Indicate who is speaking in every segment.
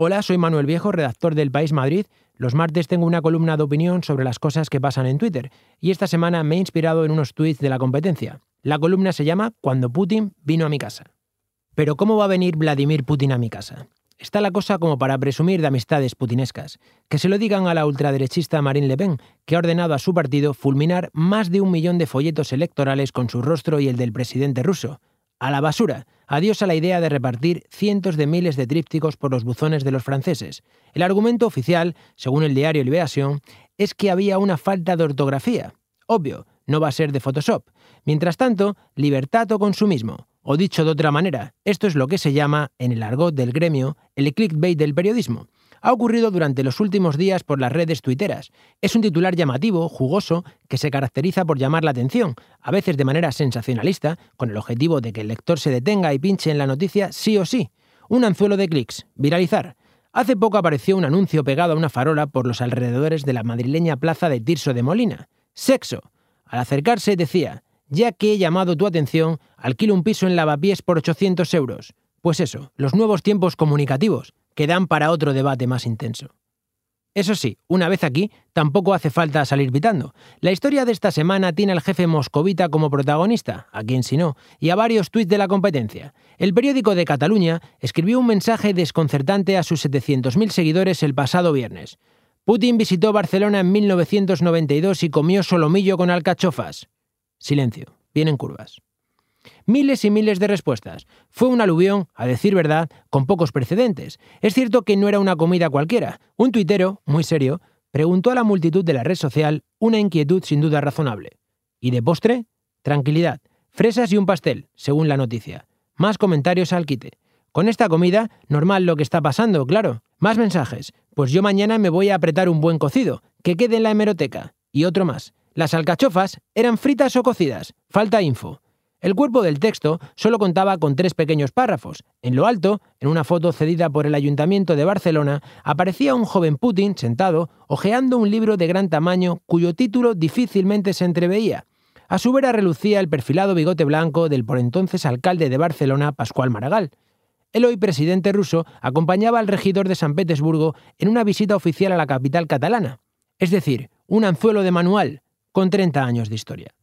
Speaker 1: Hola, soy Manuel Viejo, redactor del País Madrid. Los martes tengo una columna de opinión sobre las cosas que pasan en Twitter y esta semana me he inspirado en unos tweets de la competencia. La columna se llama Cuando Putin vino a mi casa. Pero ¿cómo va a venir Vladimir Putin a mi casa? Está la cosa como para presumir de amistades putinescas. Que se lo digan a la ultraderechista Marine Le Pen, que ha ordenado a su partido fulminar más de un millón de folletos electorales con su rostro y el del presidente ruso. A la basura. Adiós a la idea de repartir cientos de miles de trípticos por los buzones de los franceses. El argumento oficial, según el diario Liberación, es que había una falta de ortografía. Obvio, no va a ser de Photoshop. Mientras tanto, libertad o consumismo. O dicho de otra manera, esto es lo que se llama, en el argot del gremio, el clickbait del periodismo ha ocurrido durante los últimos días por las redes tuiteras. Es un titular llamativo, jugoso, que se caracteriza por llamar la atención, a veces de manera sensacionalista, con el objetivo de que el lector se detenga y pinche en la noticia sí o sí. Un anzuelo de clics, viralizar. Hace poco apareció un anuncio pegado a una farola por los alrededores de la madrileña plaza de Tirso de Molina. Sexo. Al acercarse decía, ya que he llamado tu atención, alquilo un piso en Lavapiés por 800 euros. Pues eso, los nuevos tiempos comunicativos que dan para otro debate más intenso. Eso sí, una vez aquí, tampoco hace falta salir pitando. La historia de esta semana tiene al jefe moscovita como protagonista, a quien si no, y a varios tuits de la competencia. El periódico de Cataluña escribió un mensaje desconcertante a sus 700.000 seguidores el pasado viernes. Putin visitó Barcelona en 1992 y comió solomillo con alcachofas. Silencio, vienen curvas miles y miles de respuestas. Fue un aluvión, a decir verdad, con pocos precedentes. Es cierto que no era una comida cualquiera. Un tuitero, muy serio, preguntó a la multitud de la red social una inquietud sin duda razonable. ¿Y de postre? Tranquilidad. Fresas y un pastel, según la noticia. Más comentarios al quite. Con esta comida, normal lo que está pasando, claro. Más mensajes. Pues yo mañana me voy a apretar un buen cocido, que quede en la hemeroteca. Y otro más. Las alcachofas eran fritas o cocidas. Falta info. El cuerpo del texto solo contaba con tres pequeños párrafos. En lo alto, en una foto cedida por el Ayuntamiento de Barcelona, aparecía un joven Putin sentado, hojeando un libro de gran tamaño cuyo título difícilmente se entreveía. A su vera relucía el perfilado bigote blanco del por entonces alcalde de Barcelona, Pascual Maragall. El hoy presidente ruso acompañaba al regidor de San Petersburgo en una visita oficial a la capital catalana. Es decir, un anzuelo de manual, con 30 años de historia.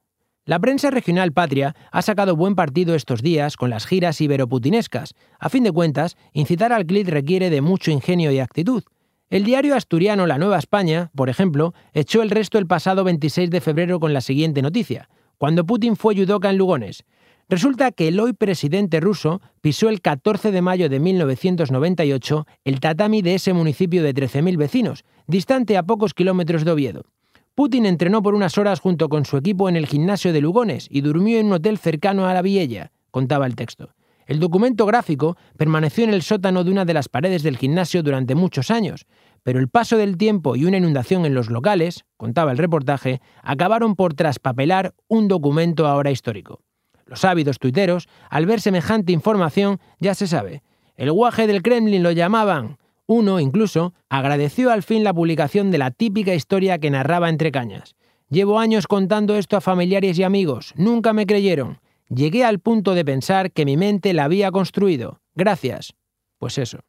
Speaker 1: La prensa regional patria ha sacado buen partido estos días con las giras iberoputinescas. A fin de cuentas, incitar al clic requiere de mucho ingenio y actitud. El diario asturiano La Nueva España, por ejemplo, echó el resto el pasado 26 de febrero con la siguiente noticia, cuando Putin fue yudoka en Lugones. Resulta que el hoy presidente ruso pisó el 14 de mayo de 1998 el tatami de ese municipio de 13.000 vecinos, distante a pocos kilómetros de Oviedo. Putin entrenó por unas horas junto con su equipo en el gimnasio de Lugones y durmió en un hotel cercano a la Viella, contaba el texto. El documento gráfico permaneció en el sótano de una de las paredes del gimnasio durante muchos años, pero el paso del tiempo y una inundación en los locales, contaba el reportaje, acabaron por traspapelar un documento ahora histórico. Los ávidos tuiteros, al ver semejante información, ya se sabe. El guaje del Kremlin lo llamaban, uno, incluso, agradeció al fin la publicación de la típica historia que narraba entre cañas. Llevo años contando esto a familiares y amigos, nunca me creyeron. Llegué al punto de pensar que mi mente la había construido. Gracias. Pues eso.